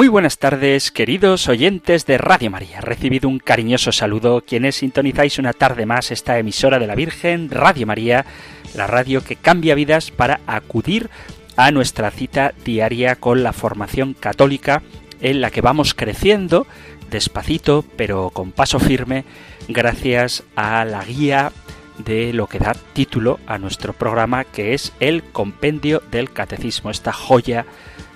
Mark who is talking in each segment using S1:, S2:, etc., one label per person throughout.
S1: Muy buenas tardes, queridos oyentes de Radio María. Recibido un cariñoso saludo quienes sintonizáis una tarde más esta emisora de la Virgen, Radio María, la radio que cambia vidas para acudir a nuestra cita diaria con la formación católica en la que vamos creciendo despacito pero con paso firme gracias a la guía de lo que da título a nuestro programa que es el Compendio del Catecismo, esta joya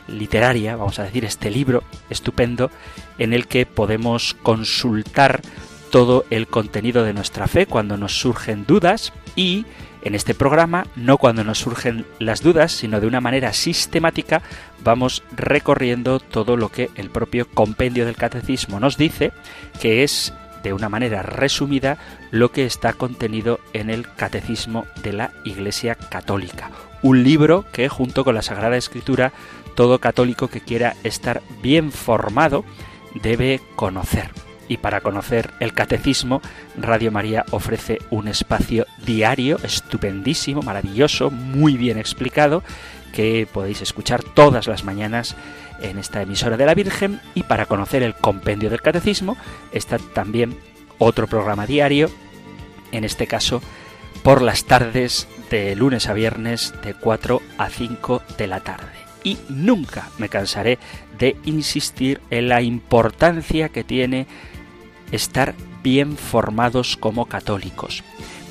S1: literaria, vamos a decir, este libro estupendo en el que podemos consultar todo el contenido de nuestra fe cuando nos surgen dudas y en este programa, no cuando nos surgen las dudas, sino de una manera sistemática, vamos recorriendo todo lo que el propio compendio del catecismo nos dice, que es de una manera resumida lo que está contenido en el Catecismo de la Iglesia Católica. Un libro que junto con la Sagrada Escritura todo católico que quiera estar bien formado debe conocer. Y para conocer el catecismo, Radio María ofrece un espacio diario estupendísimo, maravilloso, muy bien explicado, que podéis escuchar todas las mañanas en esta emisora de la Virgen. Y para conocer el compendio del catecismo está también otro programa diario, en este caso por las tardes de lunes a viernes de 4 a 5 de la tarde y nunca me cansaré de insistir en la importancia que tiene estar bien formados como católicos.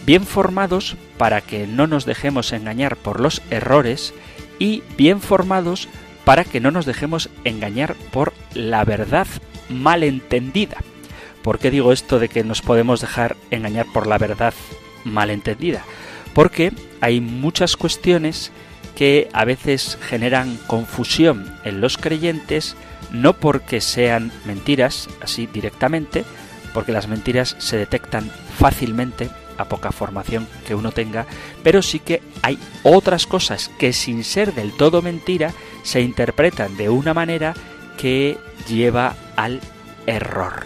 S1: Bien formados para que no nos dejemos engañar por los errores y bien formados para que no nos dejemos engañar por la verdad mal entendida. ¿Por qué digo esto de que nos podemos dejar engañar por la verdad mal entendida? Porque hay muchas cuestiones que a veces generan confusión en los creyentes, no porque sean mentiras, así directamente, porque las mentiras se detectan fácilmente a poca formación que uno tenga, pero sí que hay otras cosas que sin ser del todo mentira se interpretan de una manera que lleva al error.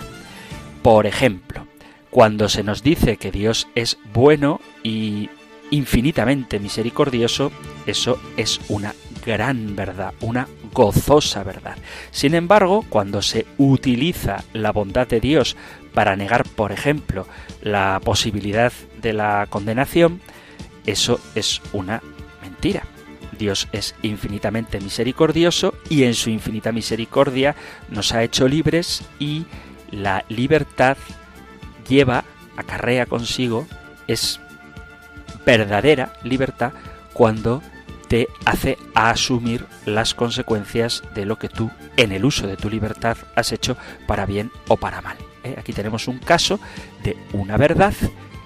S1: Por ejemplo, cuando se nos dice que Dios es bueno y infinitamente misericordioso, eso es una gran verdad, una gozosa verdad. Sin embargo, cuando se utiliza la bondad de Dios para negar, por ejemplo, la posibilidad de la condenación, eso es una mentira. Dios es infinitamente misericordioso y en su infinita misericordia nos ha hecho libres y la libertad lleva, acarrea consigo, es verdadera libertad cuando te hace asumir las consecuencias de lo que tú en el uso de tu libertad has hecho para bien o para mal. ¿eh? Aquí tenemos un caso de una verdad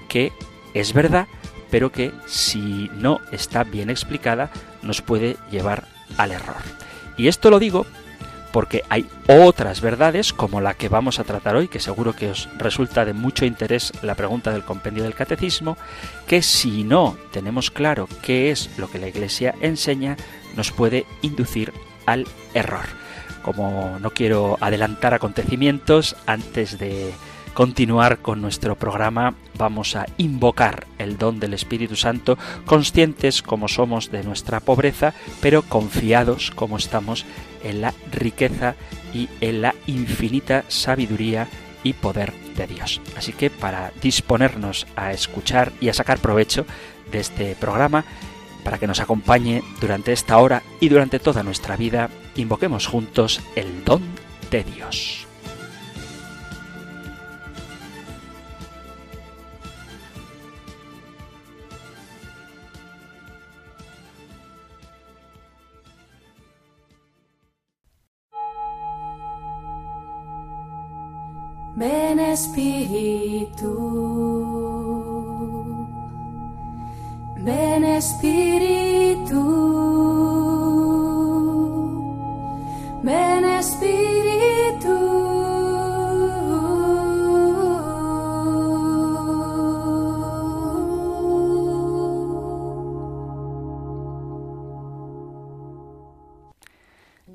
S1: que es verdad, pero que si no está bien explicada nos puede llevar al error. Y esto lo digo porque hay otras verdades, como la que vamos a tratar hoy, que seguro que os resulta de mucho interés la pregunta del compendio del catecismo, que si no tenemos claro qué es lo que la Iglesia enseña, nos puede inducir al error. Como no quiero adelantar acontecimientos, antes de continuar con nuestro programa, vamos a invocar el don del Espíritu Santo, conscientes como somos de nuestra pobreza, pero confiados como estamos en la riqueza y en la infinita sabiduría y poder de Dios. Así que para disponernos a escuchar y a sacar provecho de este programa, para que nos acompañe durante esta hora y durante toda nuestra vida, invoquemos juntos el don de Dios.
S2: Ven Espíritu, ven Espíritu, ven Espíritu.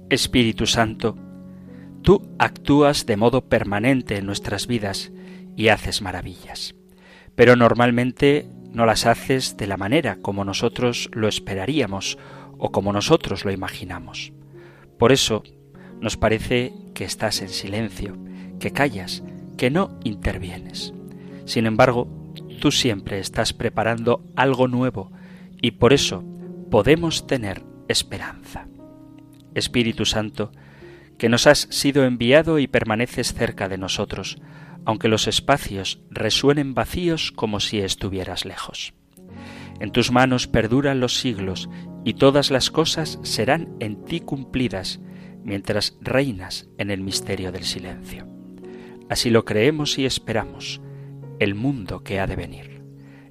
S1: Espíritu Santo, tú actúas de modo permanente en nuestras vidas y haces maravillas. Pero normalmente no las haces de la manera como nosotros lo esperaríamos o como nosotros lo imaginamos. Por eso nos parece que estás en silencio, que callas, que no intervienes. Sin embargo, tú siempre estás preparando algo nuevo y por eso podemos tener esperanza. Espíritu Santo, que nos has sido enviado y permaneces cerca de nosotros, aunque los espacios resuenen vacíos como si estuvieras lejos. En tus manos perduran los siglos y todas las cosas serán en ti cumplidas mientras reinas en el misterio del silencio. Así lo creemos y esperamos, el mundo que ha de venir.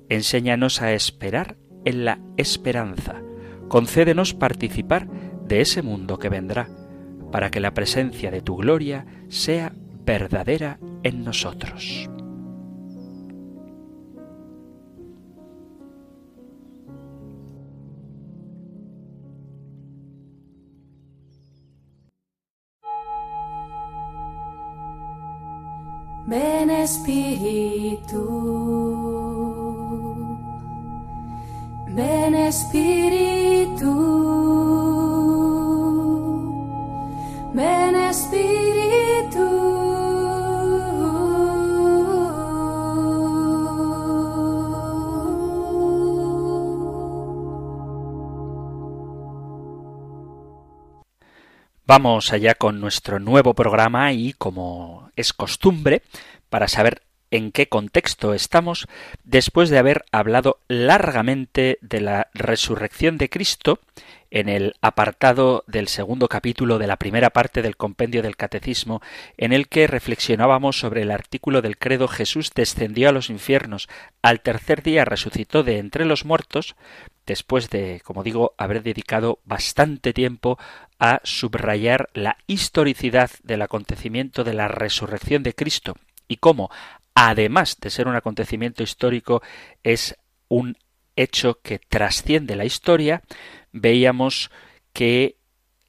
S1: Enséñanos a esperar en la esperanza. Concédenos participar de ese mundo que vendrá, para que la presencia de tu gloria sea verdadera en nosotros.
S2: Ven Espíritu, ven Espíritu, Espíritu.
S1: Vamos allá con nuestro nuevo programa y como es costumbre, para saber en qué contexto estamos, después de haber hablado largamente de la resurrección de Cristo en el apartado del segundo capítulo de la primera parte del compendio del Catecismo, en el que reflexionábamos sobre el artículo del credo Jesús descendió a los infiernos, al tercer día resucitó de entre los muertos, después de, como digo, haber dedicado bastante tiempo a subrayar la historicidad del acontecimiento de la resurrección de Cristo y cómo, además de ser un acontecimiento histórico, es un hecho que trasciende la historia, veíamos que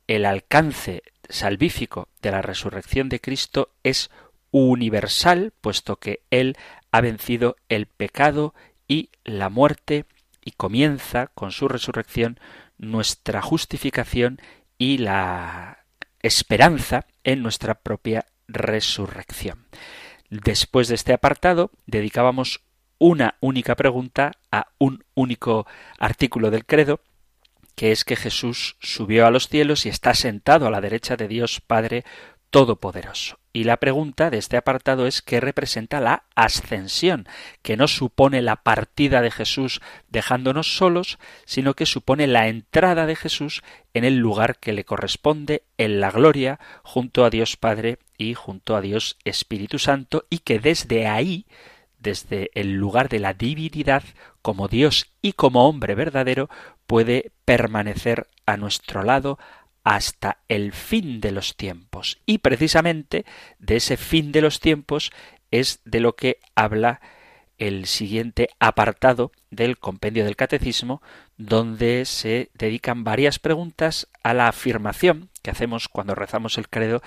S1: el alcance salvífico de la resurrección de Cristo es universal, puesto que Él ha vencido el pecado y la muerte y comienza con su resurrección nuestra justificación y la esperanza en nuestra propia resurrección. Después de este apartado dedicábamos una única pregunta a un único artículo del credo, que es que Jesús subió a los cielos y está sentado a la derecha de Dios Padre Todopoderoso. Y la pregunta de este apartado es qué representa la ascensión, que no supone la partida de Jesús dejándonos solos, sino que supone la entrada de Jesús en el lugar que le corresponde en la gloria junto a Dios Padre y junto a Dios Espíritu Santo y que desde ahí desde el lugar de la divinidad, como Dios y como hombre verdadero, puede permanecer a nuestro lado hasta el fin de los tiempos. Y precisamente de ese fin de los tiempos es de lo que habla el siguiente apartado del compendio del catecismo, donde se dedican varias preguntas a la afirmación que hacemos cuando rezamos el credo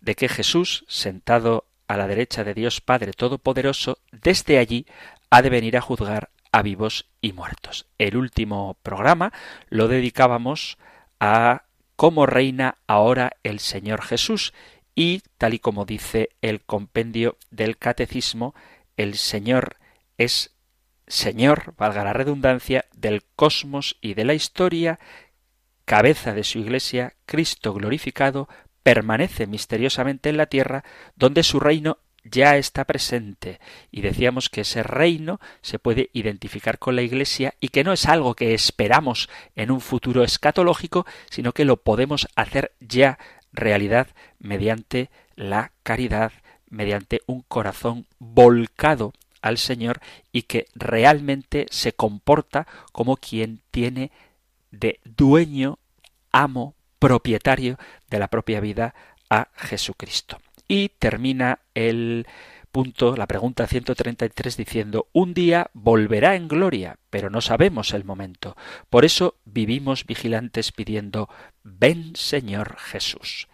S1: de que Jesús, sentado a la derecha de Dios Padre Todopoderoso, desde allí ha de venir a juzgar a vivos y muertos. El último programa lo dedicábamos a cómo reina ahora el Señor Jesús y, tal y como dice el compendio del Catecismo, el Señor es Señor, valga la redundancia, del cosmos y de la historia, cabeza de su Iglesia, Cristo glorificado, permanece misteriosamente en la tierra, donde su reino ya está presente y decíamos que ese reino se puede identificar con la Iglesia y que no es algo que esperamos en un futuro escatológico, sino que lo podemos hacer ya realidad mediante la caridad, mediante un corazón volcado al Señor y que realmente se comporta como quien tiene de dueño, amo, propietario de la propia vida a Jesucristo. Y termina el punto, la pregunta 133 diciendo, un día volverá en gloria, pero no sabemos el momento. Por eso vivimos vigilantes pidiendo, ven Señor Jesús.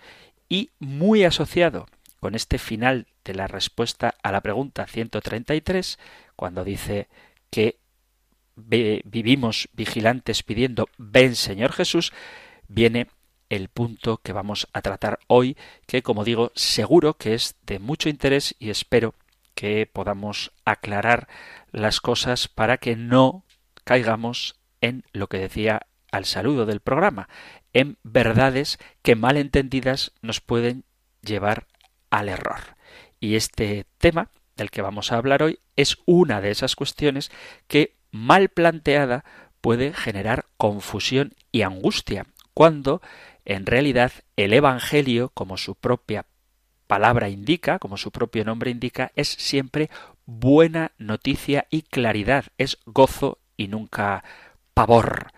S1: Y muy asociado con este final de la respuesta a la pregunta 133, cuando dice que vivimos vigilantes pidiendo, ven Señor Jesús, viene el punto que vamos a tratar hoy, que como digo, seguro que es de mucho interés y espero que podamos aclarar las cosas para que no caigamos en lo que decía al saludo del programa, en verdades que mal entendidas nos pueden llevar al error. Y este tema del que vamos a hablar hoy es una de esas cuestiones que mal planteada puede generar confusión y angustia, cuando en realidad el Evangelio, como su propia palabra indica, como su propio nombre indica, es siempre buena noticia y claridad, es gozo y nunca pavor.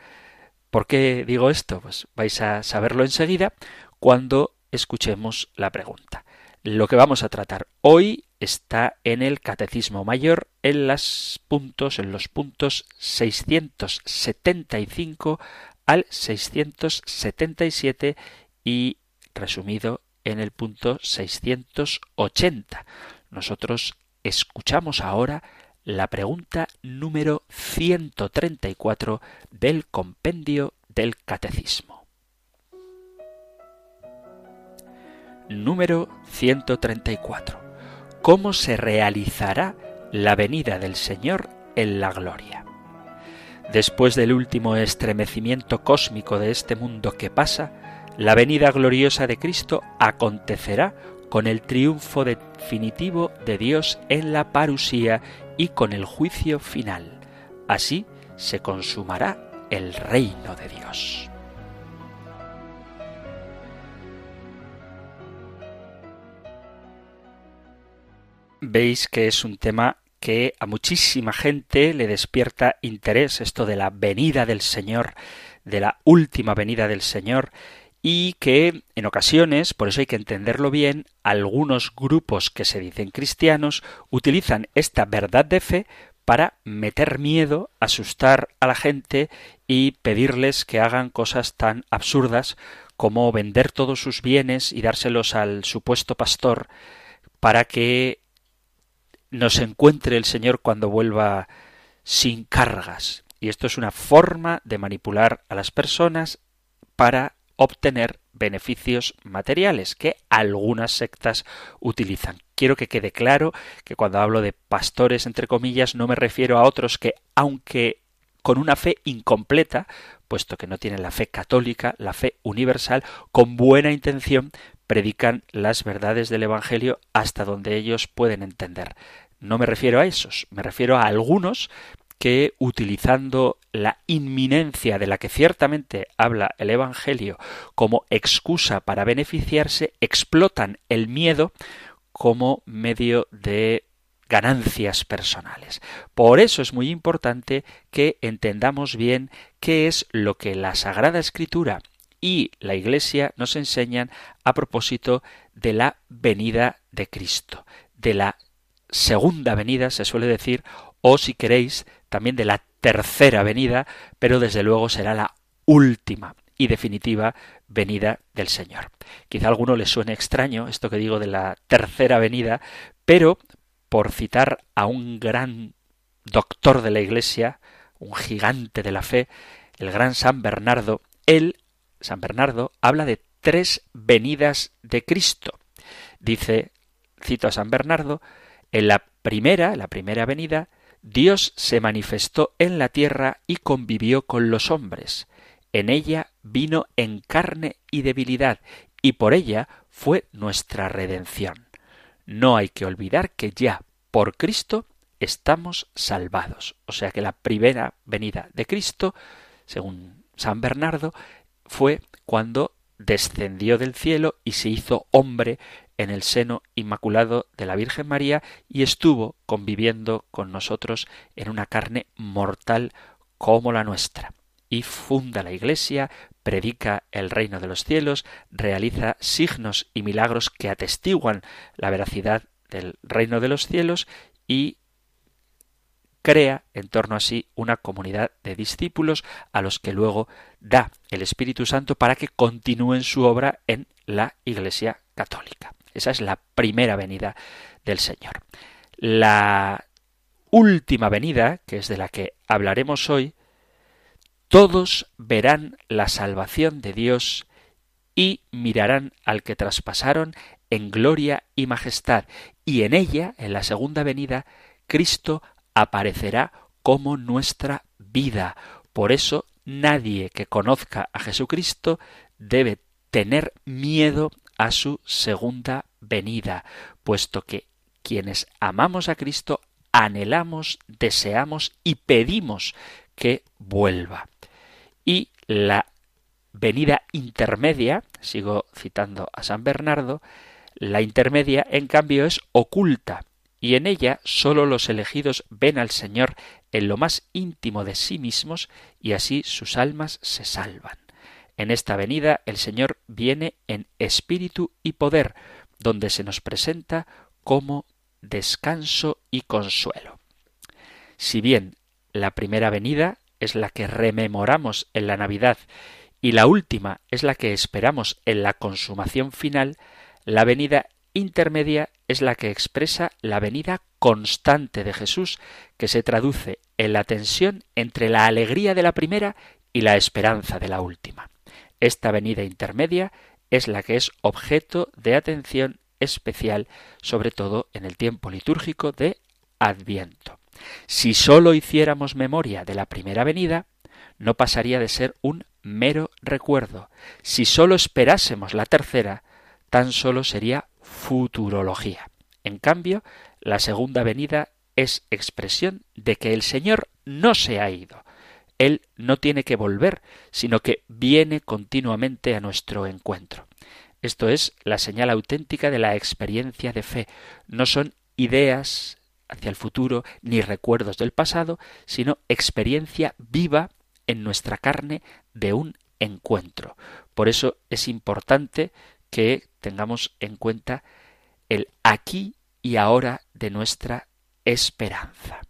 S1: ¿Por qué digo esto? Pues vais a saberlo enseguida cuando escuchemos la pregunta. Lo que vamos a tratar hoy está en el Catecismo Mayor en los puntos en los puntos 675 al 677 y resumido en el punto 680. Nosotros escuchamos ahora la pregunta número 134 del compendio del Catecismo. Número 134. ¿Cómo se realizará la venida del Señor en la gloria? Después del último estremecimiento cósmico de este mundo que pasa, la venida gloriosa de Cristo acontecerá con el triunfo definitivo de Dios en la parusía y con el juicio final. Así se consumará el reino de Dios. Veis que es un tema que a muchísima gente le despierta interés esto de la venida del Señor, de la última venida del Señor, y que en ocasiones, por eso hay que entenderlo bien, algunos grupos que se dicen cristianos utilizan esta verdad de fe para meter miedo, asustar a la gente y pedirles que hagan cosas tan absurdas como vender todos sus bienes y dárselos al supuesto pastor para que nos encuentre el Señor cuando vuelva sin cargas. Y esto es una forma de manipular a las personas para obtener beneficios materiales que algunas sectas utilizan. Quiero que quede claro que cuando hablo de pastores, entre comillas, no me refiero a otros que, aunque con una fe incompleta, puesto que no tienen la fe católica, la fe universal, con buena intención predican las verdades del Evangelio hasta donde ellos pueden entender. No me refiero a esos, me refiero a algunos que utilizando la inminencia de la que ciertamente habla el Evangelio como excusa para beneficiarse, explotan el miedo como medio de ganancias personales. Por eso es muy importante que entendamos bien qué es lo que la Sagrada Escritura y la Iglesia nos enseñan a propósito de la venida de Cristo, de la segunda venida, se suele decir, o si queréis, también de la tercera venida, pero desde luego será la última y definitiva venida del Señor. Quizá a alguno le suene extraño esto que digo de la tercera venida, pero por citar a un gran doctor de la Iglesia, un gigante de la fe, el gran San Bernardo, él San Bernardo habla de tres venidas de Cristo. Dice, cito a San Bernardo, en la primera, la primera venida, Dios se manifestó en la tierra y convivió con los hombres. En ella vino en carne y debilidad, y por ella fue nuestra redención. No hay que olvidar que ya por Cristo estamos salvados. O sea que la primera venida de Cristo, según San Bernardo, fue cuando descendió del cielo y se hizo hombre en el seno inmaculado de la Virgen María y estuvo conviviendo con nosotros en una carne mortal como la nuestra. Y funda la Iglesia, predica el reino de los cielos, realiza signos y milagros que atestiguan la veracidad del reino de los cielos y crea en torno a sí una comunidad de discípulos a los que luego da el Espíritu Santo para que continúen su obra en la Iglesia católica. Esa es la primera venida del Señor. La última venida, que es de la que hablaremos hoy, todos verán la salvación de Dios y mirarán al que traspasaron en gloria y majestad, y en ella, en la segunda venida, Cristo aparecerá como nuestra vida. Por eso nadie que conozca a Jesucristo debe tener miedo a su segunda venida, puesto que quienes amamos a Cristo anhelamos, deseamos y pedimos que vuelva. Y la venida intermedia, sigo citando a San Bernardo, la intermedia en cambio es oculta, y en ella sólo los elegidos ven al Señor en lo más íntimo de sí mismos y así sus almas se salvan. En esta venida el Señor viene en espíritu y poder, donde se nos presenta como descanso y consuelo. Si bien la primera venida es la que rememoramos en la Navidad y la última es la que esperamos en la consumación final, la venida intermedia es la que expresa la venida constante de Jesús, que se traduce en la tensión entre la alegría de la primera y la esperanza de la última. Esta venida intermedia es la que es objeto de atención especial, sobre todo en el tiempo litúrgico de Adviento. Si sólo hiciéramos memoria de la primera venida, no pasaría de ser un mero recuerdo. Si sólo esperásemos la tercera, tan sólo sería futurología. En cambio, la segunda venida es expresión de que el Señor no se ha ido. Él no tiene que volver, sino que viene continuamente a nuestro encuentro. Esto es la señal auténtica de la experiencia de fe. No son ideas hacia el futuro ni recuerdos del pasado, sino experiencia viva en nuestra carne de un encuentro. Por eso es importante que tengamos en cuenta el aquí y ahora de nuestra esperanza.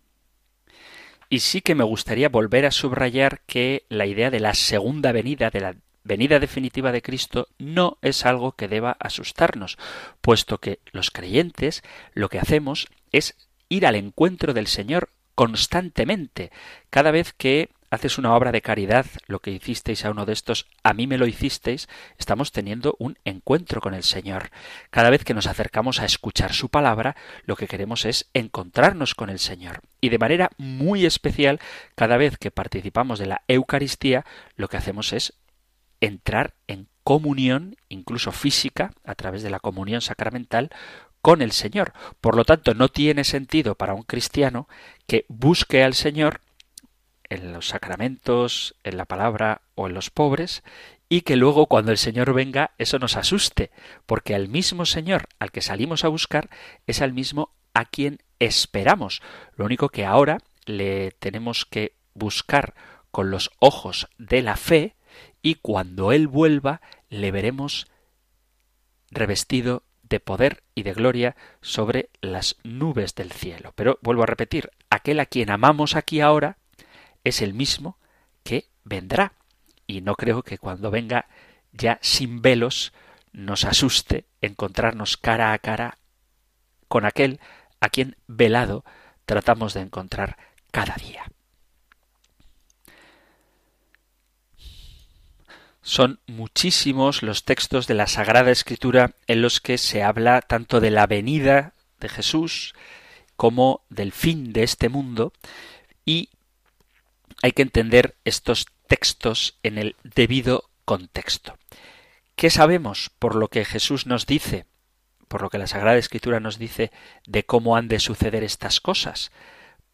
S1: Y sí que me gustaría volver a subrayar que la idea de la segunda venida, de la venida definitiva de Cristo, no es algo que deba asustarnos, puesto que los creyentes lo que hacemos es ir al encuentro del Señor constantemente. Cada vez que haces una obra de caridad, lo que hicisteis a uno de estos, a mí me lo hicisteis, estamos teniendo un encuentro con el Señor. Cada vez que nos acercamos a escuchar su palabra, lo que queremos es encontrarnos con el Señor. Y de manera muy especial, cada vez que participamos de la Eucaristía, lo que hacemos es entrar en comunión, incluso física, a través de la comunión sacramental, con el Señor. Por lo tanto, no tiene sentido para un cristiano que busque al Señor en los sacramentos, en la palabra o en los pobres, y que luego cuando el Señor venga eso nos asuste, porque al mismo Señor al que salimos a buscar es al mismo a quien esperamos. Lo único que ahora le tenemos que buscar con los ojos de la fe y cuando Él vuelva le veremos revestido de poder y de gloria sobre las nubes del cielo. Pero vuelvo a repetir, aquel a quien amamos aquí ahora es el mismo que vendrá. Y no creo que cuando venga ya sin velos nos asuste encontrarnos cara a cara con aquel a quien velado tratamos de encontrar cada día. Son muchísimos los textos de la Sagrada Escritura en los que se habla tanto de la venida de Jesús como del fin de este mundo y hay que entender estos textos en el debido contexto. ¿Qué sabemos por lo que Jesús nos dice, por lo que la Sagrada Escritura nos dice de cómo han de suceder estas cosas?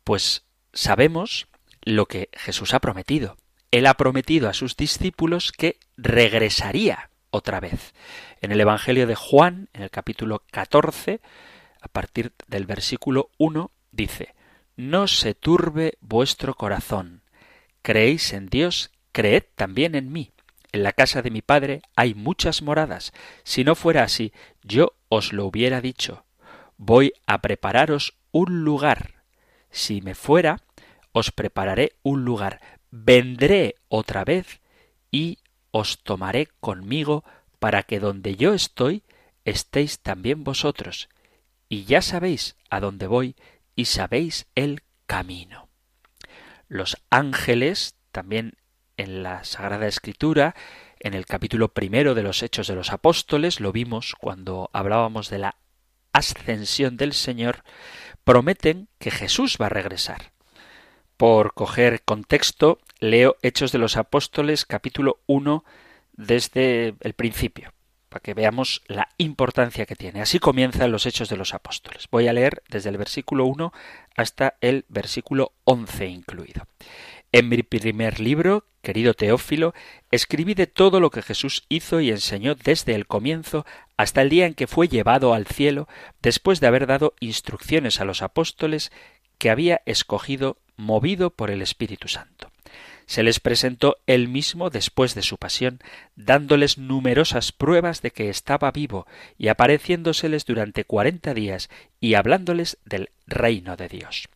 S1: Pues sabemos lo que Jesús ha prometido. Él ha prometido a sus discípulos que regresaría otra vez. En el Evangelio de Juan, en el capítulo 14, a partir del versículo 1, dice, No se turbe vuestro corazón creéis en Dios, creed también en mí. En la casa de mi Padre hay muchas moradas. Si no fuera así, yo os lo hubiera dicho. voy a prepararos un lugar. Si me fuera, os prepararé un lugar. Vendré otra vez y os tomaré conmigo para que donde yo estoy estéis también vosotros. Y ya sabéis a dónde voy y sabéis el camino. Los ángeles, también en la Sagrada Escritura, en el capítulo primero de los Hechos de los Apóstoles, lo vimos cuando hablábamos de la ascensión del Señor, prometen que Jesús va a regresar. Por coger contexto, leo Hechos de los Apóstoles capítulo 1 desde el principio, para que veamos la importancia que tiene. Así comienzan los Hechos de los Apóstoles. Voy a leer desde el versículo 1 hasta el versículo 11 incluido. En mi primer libro, querido Teófilo, escribí de todo lo que Jesús hizo y enseñó desde el comienzo hasta el día en que fue llevado al cielo, después de haber dado instrucciones a los apóstoles que había escogido movido por el Espíritu Santo. Se les presentó él mismo después de su pasión, dándoles numerosas pruebas de que estaba vivo y apareciéndoseles durante cuarenta días y hablándoles del reino de Dios.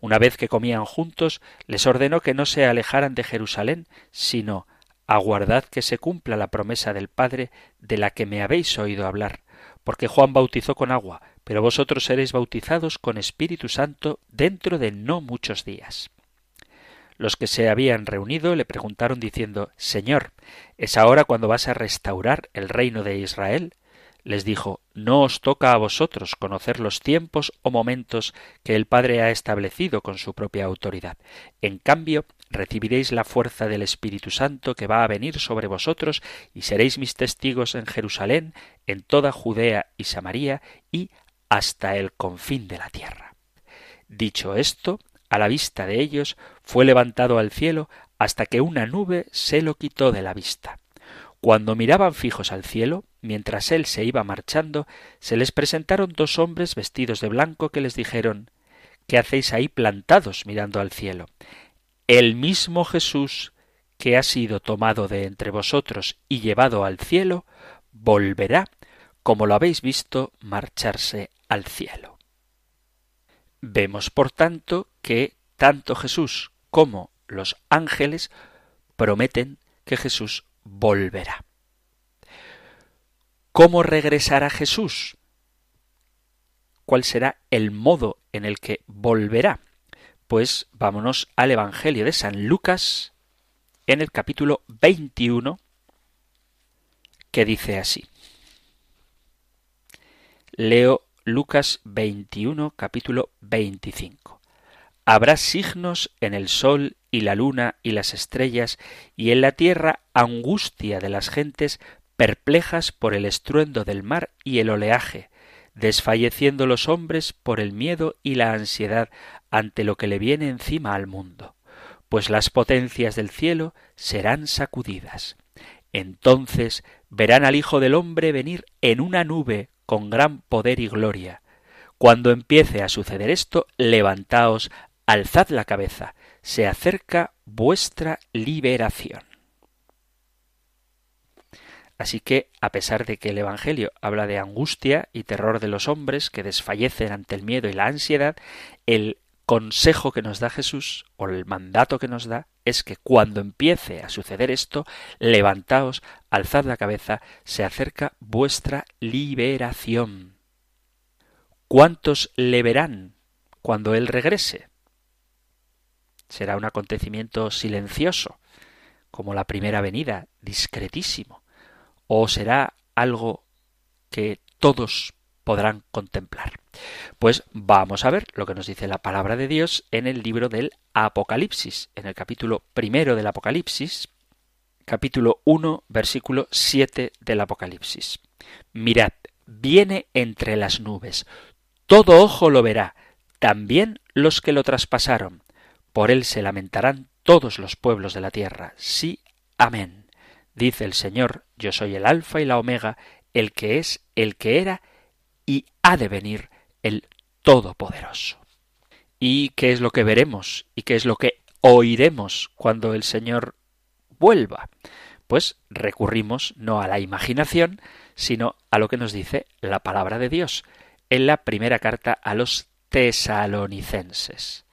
S1: Una vez que comían juntos, les ordenó que no se alejaran de Jerusalén, sino aguardad que se cumpla la promesa del Padre de la que me habéis oído hablar, porque Juan bautizó con agua, pero vosotros seréis bautizados con Espíritu Santo dentro de no muchos días. Los que se habían reunido le preguntaron diciendo Señor, ¿es ahora cuando vas a restaurar el reino de Israel? les dijo No os toca a vosotros conocer los tiempos o momentos que el Padre ha establecido con su propia autoridad. En cambio, recibiréis la fuerza del Espíritu Santo que va a venir sobre vosotros y seréis mis testigos en Jerusalén, en toda Judea y Samaria y hasta el confín de la tierra. Dicho esto, a la vista de ellos, fue levantado al cielo hasta que una nube se lo quitó de la vista. Cuando miraban fijos al cielo, mientras él se iba marchando, se les presentaron dos hombres vestidos de blanco que les dijeron ¿Qué hacéis ahí plantados mirando al cielo? El mismo Jesús que ha sido tomado de entre vosotros y llevado al cielo, volverá, como lo habéis visto, marcharse al cielo. Vemos, por tanto, que tanto Jesús como los ángeles prometen que Jesús volverá. ¿Cómo regresará Jesús? ¿Cuál será el modo en el que volverá? Pues vámonos al Evangelio de San Lucas en el capítulo 21 que dice así. Leo Lucas 21 capítulo 25. Habrá signos en el sol y la luna y las estrellas, y en la tierra angustia de las gentes perplejas por el estruendo del mar y el oleaje, desfalleciendo los hombres por el miedo y la ansiedad ante lo que le viene encima al mundo, pues las potencias del cielo serán sacudidas. Entonces verán al Hijo del hombre venir en una nube con gran poder y gloria. Cuando empiece a suceder esto, levantaos, alzad la cabeza, se acerca vuestra liberación. Así que, a pesar de que el Evangelio habla de angustia y terror de los hombres que desfallecen ante el miedo y la ansiedad, el consejo que nos da Jesús, o el mandato que nos da, es que cuando empiece a suceder esto, levantaos, alzad la cabeza, se acerca vuestra liberación. ¿Cuántos le verán cuando Él regrese? Será un acontecimiento silencioso, como la primera venida, discretísimo, o será algo que todos podrán contemplar. Pues vamos a ver lo que nos dice la palabra de Dios en el libro del Apocalipsis, en el capítulo primero del Apocalipsis, capítulo 1, versículo 7 del Apocalipsis. Mirad, viene entre las nubes, todo ojo lo verá, también los que lo traspasaron, por él se lamentarán todos los pueblos de la tierra. Sí, amén. Dice el Señor, yo soy el Alfa y la Omega, el que es, el que era y ha de venir, el Todopoderoso. ¿Y qué es lo que veremos? ¿Y qué es lo que oiremos cuando el Señor vuelva? Pues recurrimos no a la imaginación, sino a lo que nos dice la palabra de Dios.
S3: en la primera carta a los tesalonicenses.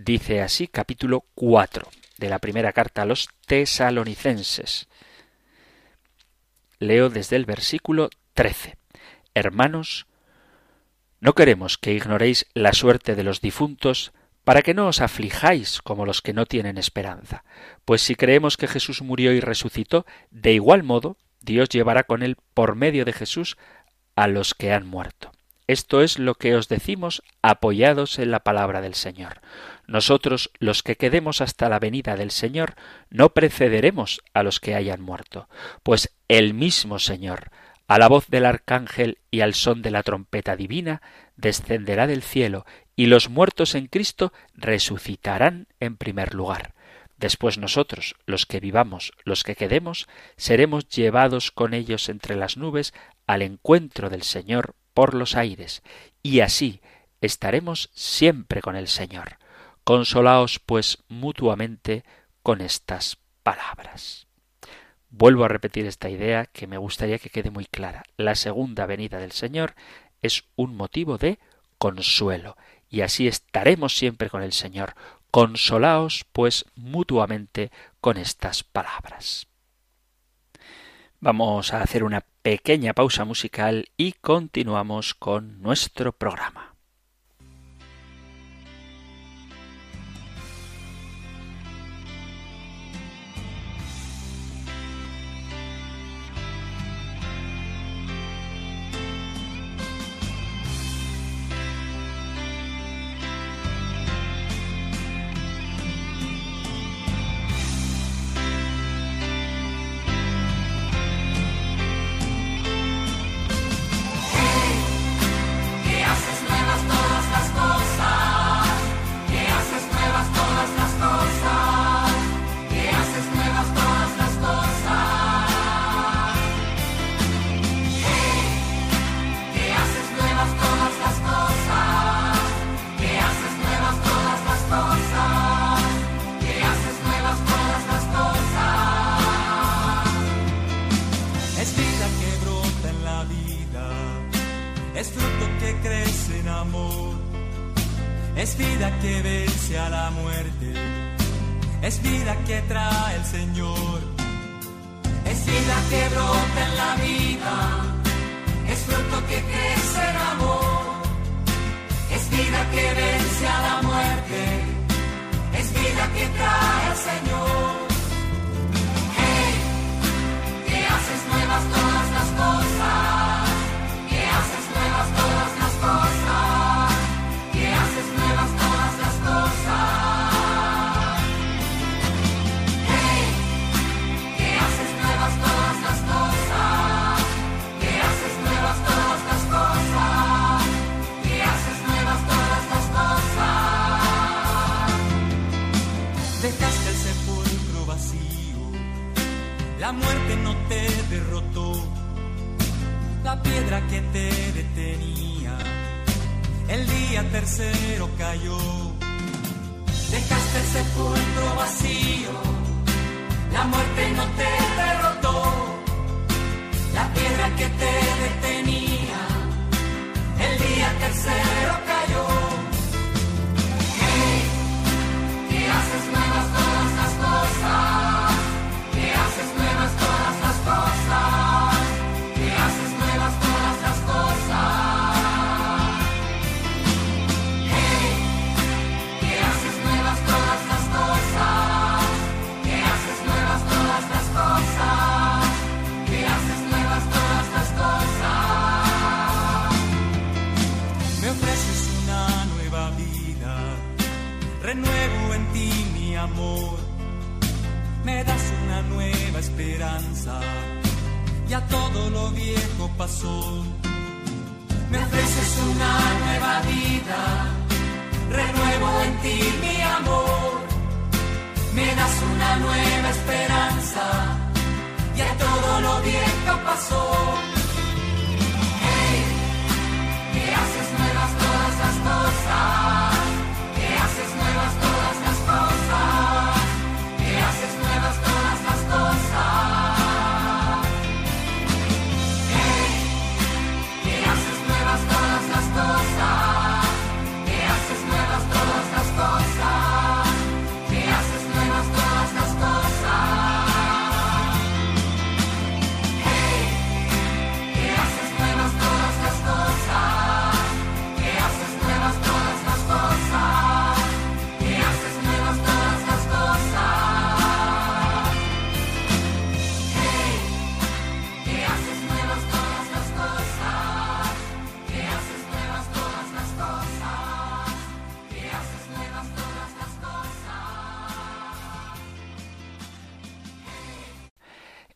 S3: Dice así capítulo 4 de la primera carta a los tesalonicenses. Leo desde el versículo 13. Hermanos, no queremos que ignoréis la suerte de los difuntos para que no os aflijáis como los que no tienen esperanza. Pues si creemos que Jesús murió y resucitó, de igual modo Dios llevará con él por medio de Jesús a los que han muerto. Esto es lo que os decimos apoyados en la palabra del Señor. Nosotros, los que quedemos hasta la venida del Señor, no precederemos a los que hayan muerto, pues el mismo Señor, a la voz del arcángel y al son de la trompeta divina, descenderá del cielo, y los muertos en Cristo resucitarán en primer lugar. Después nosotros, los que vivamos, los que quedemos, seremos llevados con ellos entre las nubes al encuentro del Señor por los aires, y así estaremos siempre con el Señor. Consolaos, pues, mutuamente con estas palabras. Vuelvo a repetir esta idea que me gustaría que quede muy clara. La segunda venida del Señor es un motivo de consuelo, y así estaremos siempre con el Señor, Consolaos, pues, mutuamente con estas palabras. Vamos a hacer una pequeña pausa musical y continuamos con nuestro programa.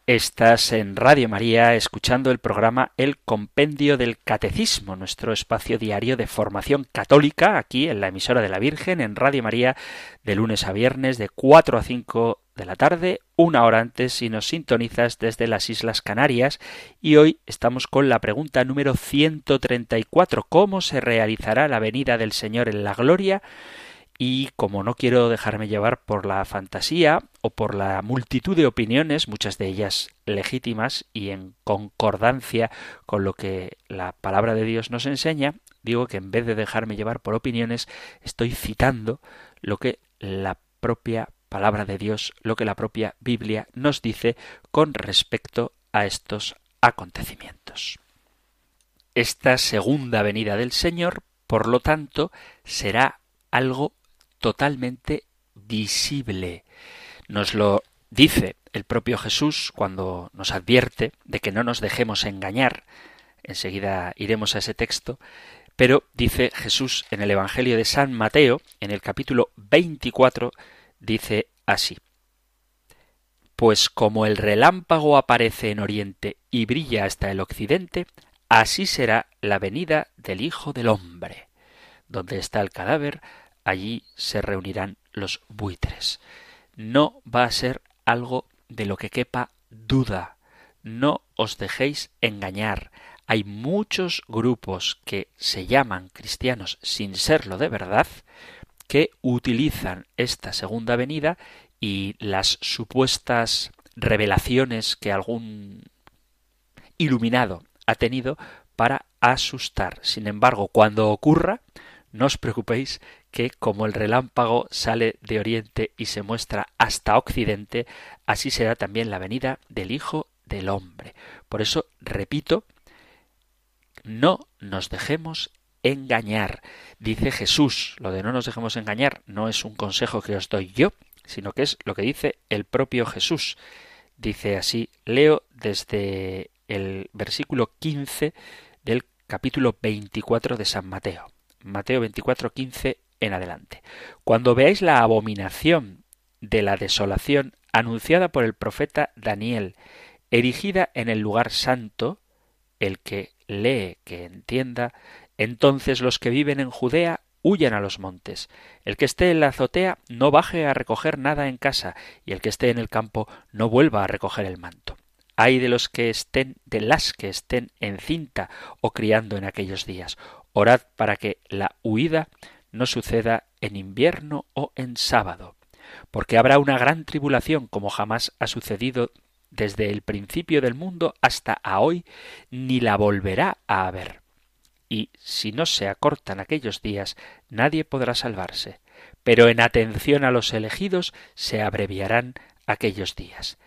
S1: Estás en Radio María escuchando el programa El Compendio del Catecismo, nuestro espacio diario de formación católica, aquí en la emisora de la Virgen, en Radio María, de lunes a viernes, de 4 a 5 de la tarde, una hora antes si nos sintonizas desde las Islas Canarias. Y hoy estamos con la pregunta número 134, ¿cómo se realizará la venida del Señor en la gloria? Y como no quiero dejarme llevar por la fantasía o por la multitud de opiniones, muchas de ellas legítimas y en concordancia con lo que la palabra de Dios nos enseña, digo que en vez de dejarme llevar por opiniones, estoy citando lo que la propia palabra de Dios, lo que la propia Biblia nos dice con respecto a estos acontecimientos. Esta segunda venida del Señor, por lo tanto, será algo totalmente visible. Nos lo dice el propio Jesús cuando nos advierte de que no nos dejemos engañar. Enseguida iremos a ese texto, pero dice Jesús en el Evangelio de San Mateo, en el capítulo 24, dice así. Pues como el relámpago aparece en oriente y brilla hasta el occidente, así será la venida del Hijo del Hombre. Donde está el cadáver, allí se reunirán los buitres. No va a ser algo de lo que quepa duda. No os dejéis engañar. Hay muchos grupos que se llaman cristianos sin serlo de verdad, que utilizan esta segunda venida y las supuestas revelaciones que algún iluminado ha tenido para asustar. Sin embargo, cuando ocurra, no os preocupéis que como el relámpago sale de oriente y se muestra hasta occidente, así será también la venida del Hijo del Hombre. Por eso, repito, no nos dejemos engañar. Dice Jesús, lo de no nos dejemos engañar no es un consejo que os doy yo, sino que es lo que dice el propio Jesús. Dice así, leo desde el versículo 15 del capítulo 24 de San Mateo. Mateo 24, 15 en adelante. Cuando veáis la abominación de la desolación anunciada por el profeta Daniel, erigida en el lugar santo, el que lee, que entienda, entonces los que viven en Judea huyan a los montes. El que esté en la azotea no baje a recoger nada en casa, y el que esté en el campo no vuelva a recoger el manto. Hay de los que estén, de las que estén en cinta o criando en aquellos días. Orad para que la huida no suceda en invierno o en sábado, porque habrá una gran tribulación como jamás ha sucedido desde el principio del mundo hasta a hoy, ni la volverá a haber. Y si no se acortan aquellos días, nadie podrá salvarse. Pero en atención a los elegidos se abreviarán aquellos días.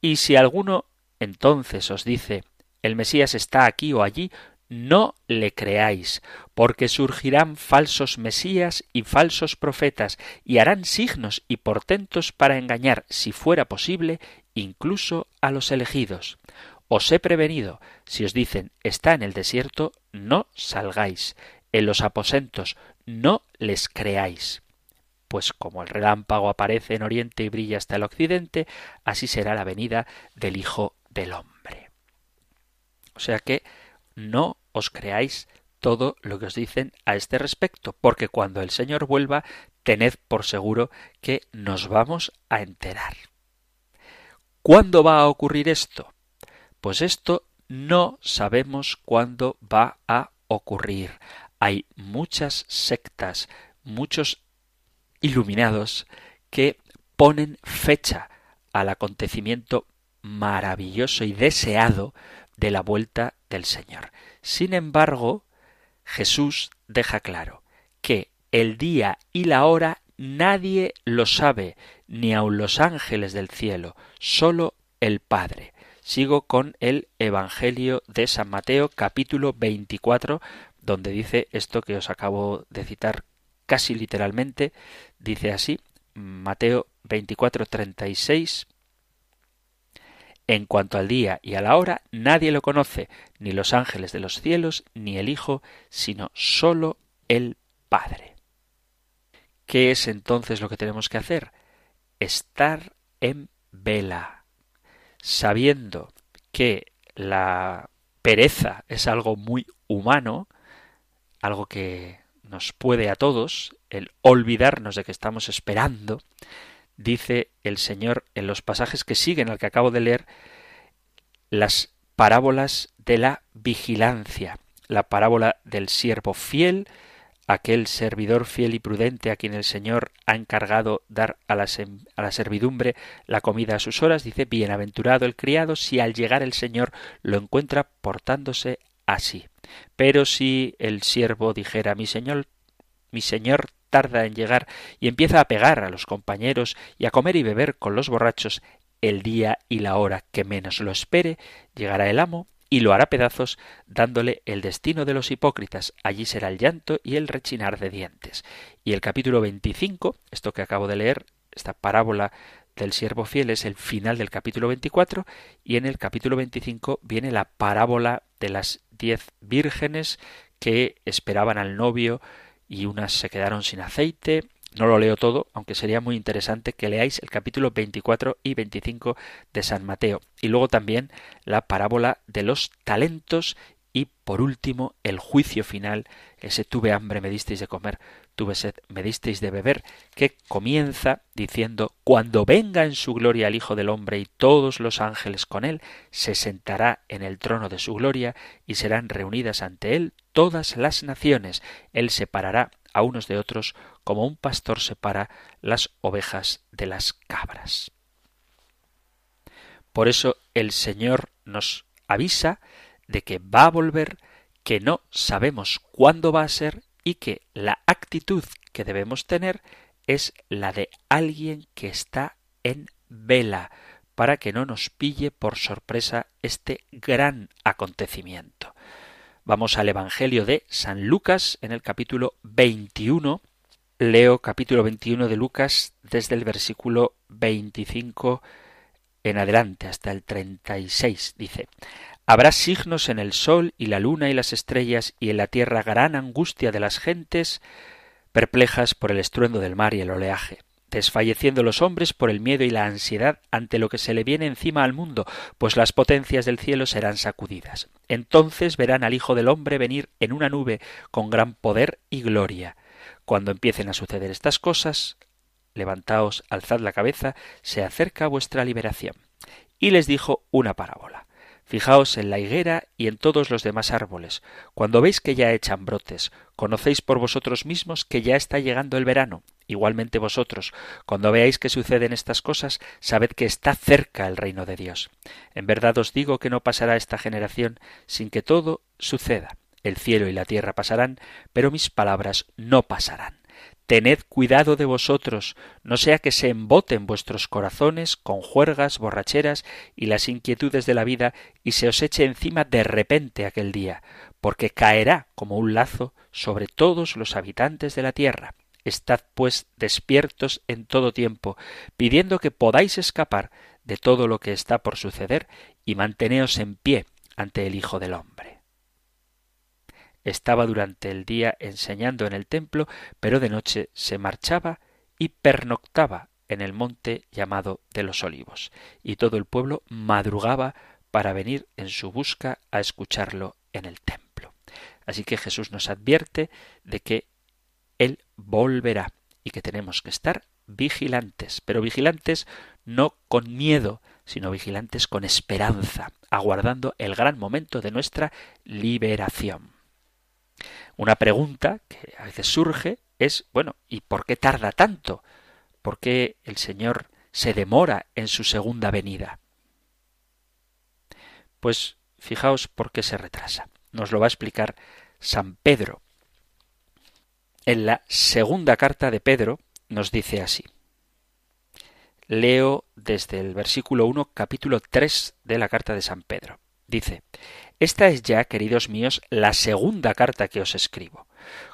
S1: Y si alguno entonces os dice el Mesías está aquí o allí, no le creáis, porque surgirán falsos mesías y falsos profetas, y harán signos y portentos para engañar, si fuera posible, incluso a los elegidos. Os he prevenido, si os dicen está en el desierto, no salgáis, en los aposentos no les creáis. Pues como el relámpago aparece en oriente y brilla hasta el occidente, así será la venida del Hijo del Hombre. O sea que no os creáis todo lo que os dicen a este respecto, porque cuando el Señor vuelva, tened por seguro que nos vamos a enterar. ¿Cuándo va a ocurrir esto? Pues esto no sabemos cuándo va a ocurrir. Hay muchas sectas, muchos iluminados que ponen fecha al acontecimiento maravilloso y deseado de la vuelta del Señor. Sin embargo, Jesús deja claro que el día y la hora nadie lo sabe, ni aun los ángeles del cielo, sólo el Padre. Sigo con el Evangelio de San Mateo capítulo 24, donde dice esto que os acabo de citar casi literalmente, dice así, Mateo 24, 36, en cuanto al día y a la hora, nadie lo conoce, ni los ángeles de los cielos, ni el Hijo, sino sólo el Padre. ¿Qué es entonces lo que tenemos que hacer? Estar en vela, sabiendo que la pereza es algo muy humano, algo que nos puede a todos, el olvidarnos de que estamos esperando, dice el Señor en los pasajes que siguen al que acabo de leer, las parábolas de la vigilancia, la parábola del siervo fiel, aquel servidor fiel y prudente a quien el Señor ha encargado dar a la, a la, servidumbre la comida a sus horas, dice, bienaventurado el criado si al llegar el Señor lo encuentra portándose así. Pero si el siervo dijera, mi Señor, mi Señor tarda en llegar y empieza a pegar a los compañeros y a comer y beber con los borrachos, el día y la hora que menos lo espere, llegará el amo y lo hará pedazos dándole el destino de los hipócritas. Allí será el llanto y el rechinar de dientes. Y el capítulo 25, esto que acabo de leer, esta parábola del siervo fiel es el final del capítulo 24 y en el capítulo 25 viene la parábola de las diez vírgenes que esperaban al novio y unas se quedaron sin aceite, no lo leo todo, aunque sería muy interesante que leáis el capítulo 24 y 25 de San Mateo. Y luego también la parábola de los talentos y por último el juicio final, ese tuve hambre, me disteis de comer, tuve sed, me disteis de beber, que comienza diciendo Cuando venga en su gloria el Hijo del Hombre y todos los ángeles con él, se sentará en el trono de su gloria y serán reunidas ante él todas las naciones. Él separará a unos de otros como un pastor separa las ovejas de las cabras. Por eso el Señor nos avisa de que va a volver, que no sabemos cuándo va a ser y que la actitud que debemos tener es la de alguien que está en vela, para que no nos pille por sorpresa este gran acontecimiento. Vamos al Evangelio de San Lucas en el capítulo 21. Leo capítulo 21 de Lucas desde el versículo 25 en adelante hasta el 36. Dice, Habrá signos en el sol y la luna y las estrellas y en la tierra gran angustia de las gentes perplejas por el estruendo del mar y el oleaje desfalleciendo los hombres por el miedo y la ansiedad ante lo que se le viene encima al mundo, pues las potencias del cielo serán sacudidas. Entonces verán al Hijo del hombre venir en una nube con gran poder y gloria. Cuando empiecen a suceder estas cosas, levantaos, alzad la cabeza, se acerca vuestra liberación. Y les dijo una parábola. Fijaos en la higuera y en todos los demás árboles. Cuando veis que ya echan brotes, conocéis por vosotros mismos que ya está llegando el verano. Igualmente vosotros, cuando veáis que suceden estas cosas, sabed que está cerca el reino de Dios. En verdad os digo que no pasará esta generación sin que todo suceda. El cielo y la tierra pasarán, pero mis palabras no pasarán. Tened cuidado de vosotros, no sea que se emboten vuestros corazones con juergas, borracheras y las inquietudes de la vida, y se os eche encima de repente aquel día, porque caerá como un lazo sobre todos los habitantes de la tierra. Estad pues despiertos en todo tiempo, pidiendo que podáis escapar de todo lo que está por suceder, y manteneos en pie ante el Hijo del hombre. Estaba durante el día enseñando en el templo, pero de noche se marchaba y pernoctaba en el monte llamado de los olivos, y todo el pueblo madrugaba para venir en su busca a escucharlo en el templo. Así que Jesús nos advierte de que Él volverá y que tenemos que estar vigilantes, pero vigilantes no con miedo, sino vigilantes con esperanza, aguardando el gran momento de nuestra liberación. Una pregunta que a veces surge es, bueno, ¿y por qué tarda tanto? ¿Por qué el Señor se demora en su segunda venida? Pues fijaos por qué se retrasa. Nos lo va a explicar San Pedro. En la segunda carta de Pedro nos dice así. Leo desde el versículo 1, capítulo 3 de la carta de San Pedro. Dice, esta es ya, queridos míos, la segunda carta que os escribo.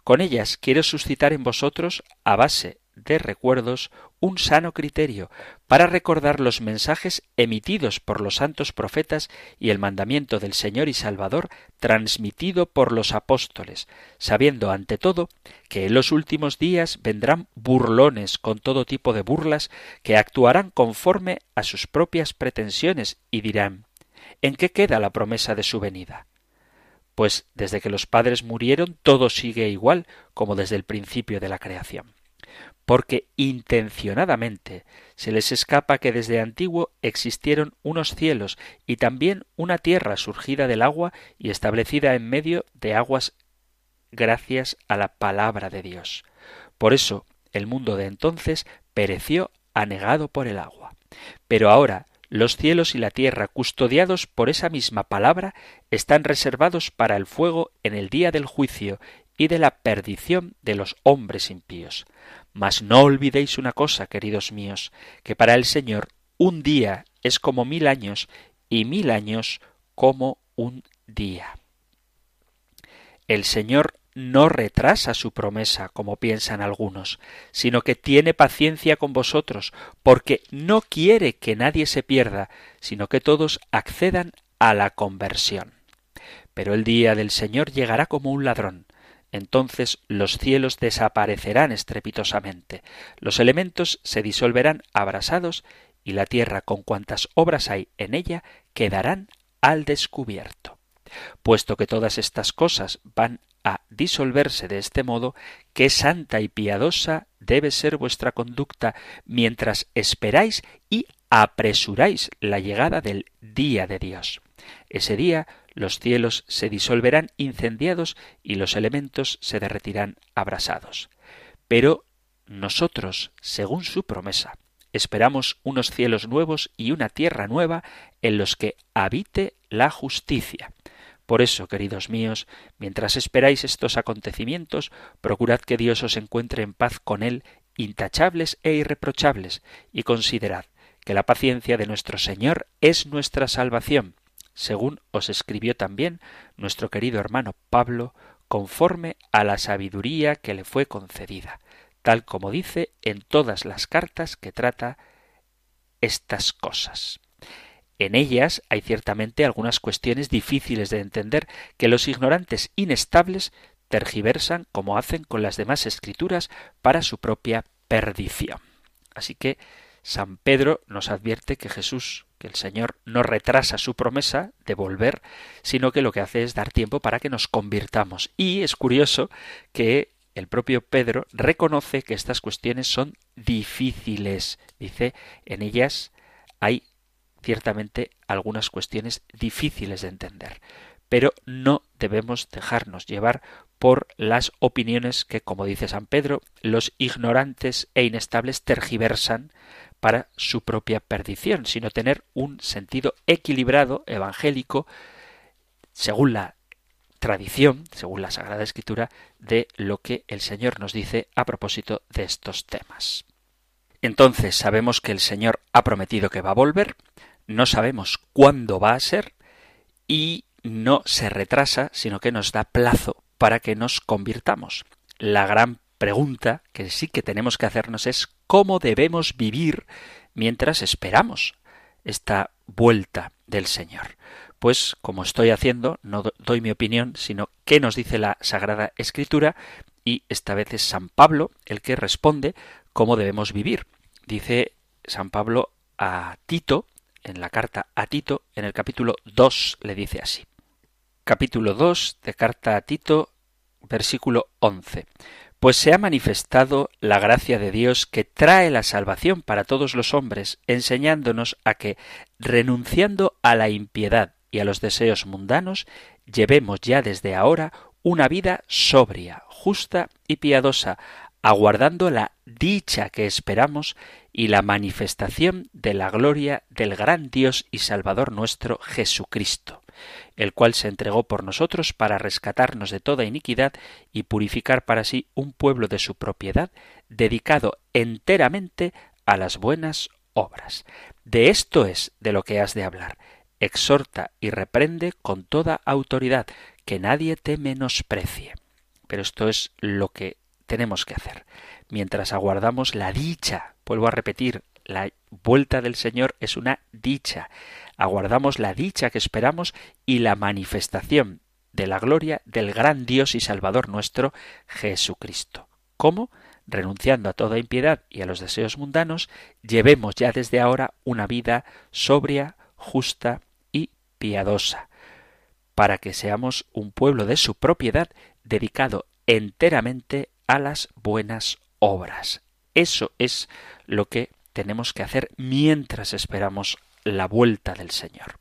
S1: Con ellas quiero suscitar en vosotros, a base de recuerdos, un sano criterio para recordar los mensajes emitidos por los santos profetas y el mandamiento del Señor y Salvador transmitido por los apóstoles, sabiendo ante todo que en los últimos días vendrán burlones con todo tipo de burlas que actuarán conforme a sus propias pretensiones y dirán ¿En qué queda la promesa de su venida? Pues desde que los padres murieron todo sigue igual como desde el principio de la creación porque intencionadamente se les escapa que desde antiguo existieron unos cielos y también una tierra surgida del agua y establecida en medio de aguas gracias a la palabra de Dios. Por eso el mundo de entonces pereció anegado por el agua. Pero ahora los cielos y la tierra, custodiados por esa misma palabra, están reservados para el fuego en el día del juicio y de la perdición de los hombres impíos. Mas no olvidéis una cosa, queridos míos, que para el Señor un día es como mil años y mil años como un día. El Señor no retrasa su promesa, como piensan algunos, sino que tiene paciencia con vosotros, porque no quiere que nadie se pierda, sino que todos accedan a la conversión. Pero el día del Señor llegará como un ladrón, entonces los cielos desaparecerán estrepitosamente, los elementos se disolverán abrasados y la tierra con cuantas obras hay en ella quedarán al descubierto. Puesto que todas estas cosas van a disolverse de este modo, qué santa y piadosa debe ser vuestra conducta mientras esperáis y apresuráis la llegada del día de Dios. Ese día los cielos se disolverán incendiados y los elementos se derretirán abrasados. Pero nosotros, según su promesa, esperamos unos cielos nuevos y una tierra nueva en los que habite la justicia. Por eso, queridos míos, mientras esperáis estos acontecimientos, procurad que Dios os encuentre en paz con Él, intachables e irreprochables, y considerad que la paciencia de nuestro Señor es nuestra salvación, según os escribió también nuestro querido hermano Pablo, conforme a la sabiduría que le fue concedida, tal como dice en todas las cartas que trata estas cosas. En ellas hay ciertamente algunas cuestiones difíciles de entender que los ignorantes inestables tergiversan como hacen con las demás escrituras para su propia perdición. Así que San Pedro nos advierte que Jesús que el Señor no retrasa su promesa de volver, sino que lo que hace es dar tiempo para que nos convirtamos. Y es curioso que el propio Pedro reconoce que estas cuestiones son difíciles. Dice, en ellas hay ciertamente algunas cuestiones difíciles de entender. Pero no debemos dejarnos llevar por las opiniones que, como dice San Pedro, los ignorantes e inestables tergiversan para su propia perdición, sino tener un sentido equilibrado, evangélico, según la tradición, según la Sagrada Escritura, de lo que el Señor nos dice a propósito de estos temas. Entonces sabemos que el Señor ha prometido que va a volver, no sabemos cuándo va a ser y no se retrasa, sino que nos da plazo para que nos convirtamos. La gran pregunta que sí que tenemos que hacernos es cómo debemos vivir mientras esperamos esta vuelta del Señor. Pues como estoy haciendo, no doy mi opinión, sino qué nos dice la Sagrada Escritura y esta vez es San Pablo el que responde cómo debemos vivir. Dice San Pablo a Tito, en la carta a Tito, en el capítulo 2, le dice así. Capítulo 2 de carta a Tito, versículo 11 pues se ha manifestado la gracia de Dios que trae la salvación para todos los hombres, enseñándonos a que, renunciando a la impiedad y a los deseos mundanos, llevemos ya desde ahora una vida sobria, justa y piadosa, aguardando la dicha que esperamos y la manifestación de la gloria del gran Dios y Salvador nuestro Jesucristo el cual se entregó por nosotros para rescatarnos de toda iniquidad y purificar para sí un pueblo de su propiedad, dedicado enteramente a las buenas obras. De esto es de lo que has de hablar. Exhorta y reprende con toda autoridad, que nadie te menosprecie. Pero esto es lo que tenemos que hacer. Mientras aguardamos la dicha, vuelvo a repetir, la vuelta del Señor es una dicha. Aguardamos la dicha que esperamos y la manifestación de la gloria del gran Dios y Salvador nuestro, Jesucristo. ¿Cómo? Renunciando a toda impiedad y a los deseos mundanos, llevemos ya desde ahora una vida sobria, justa y piadosa, para que seamos un pueblo de su propiedad dedicado enteramente a las buenas obras. Eso es lo que tenemos que hacer mientras esperamos la vuelta del Señor.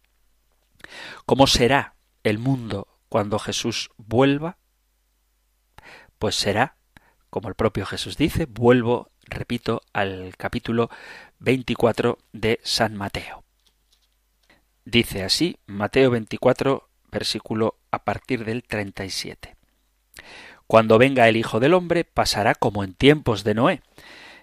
S1: ¿Cómo será el mundo cuando Jesús vuelva? Pues será, como el propio Jesús dice, vuelvo, repito, al capítulo 24 de San Mateo. Dice así, Mateo 24, versículo a partir del 37. Cuando venga el Hijo del Hombre, pasará como en tiempos de Noé.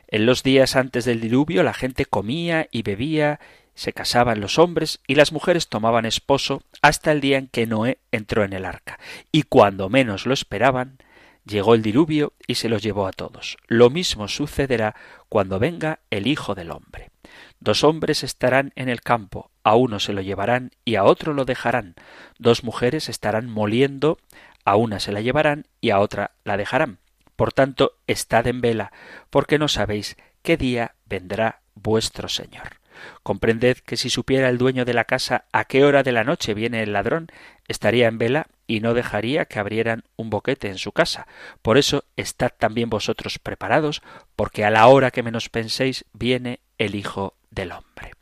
S1: En los días antes del diluvio la gente comía y bebía, se casaban los hombres y las mujeres tomaban esposo hasta el día en que Noé entró en el arca. Y cuando menos lo esperaban, llegó el diluvio y se los llevó a todos. Lo mismo sucederá cuando venga el Hijo del Hombre. Dos hombres estarán en el campo, a uno se lo llevarán y a otro lo dejarán. Dos mujeres estarán moliendo, a una se la llevarán y a otra la dejarán. Por tanto, estad en vela, porque no sabéis qué día vendrá vuestro Señor. Comprended que si supiera el dueño de la casa a qué hora de la noche viene el ladrón, estaría en vela y no dejaría que abrieran un boquete en su casa. Por eso estad también vosotros preparados, porque a la hora que menos penséis viene el Hijo del Hombre.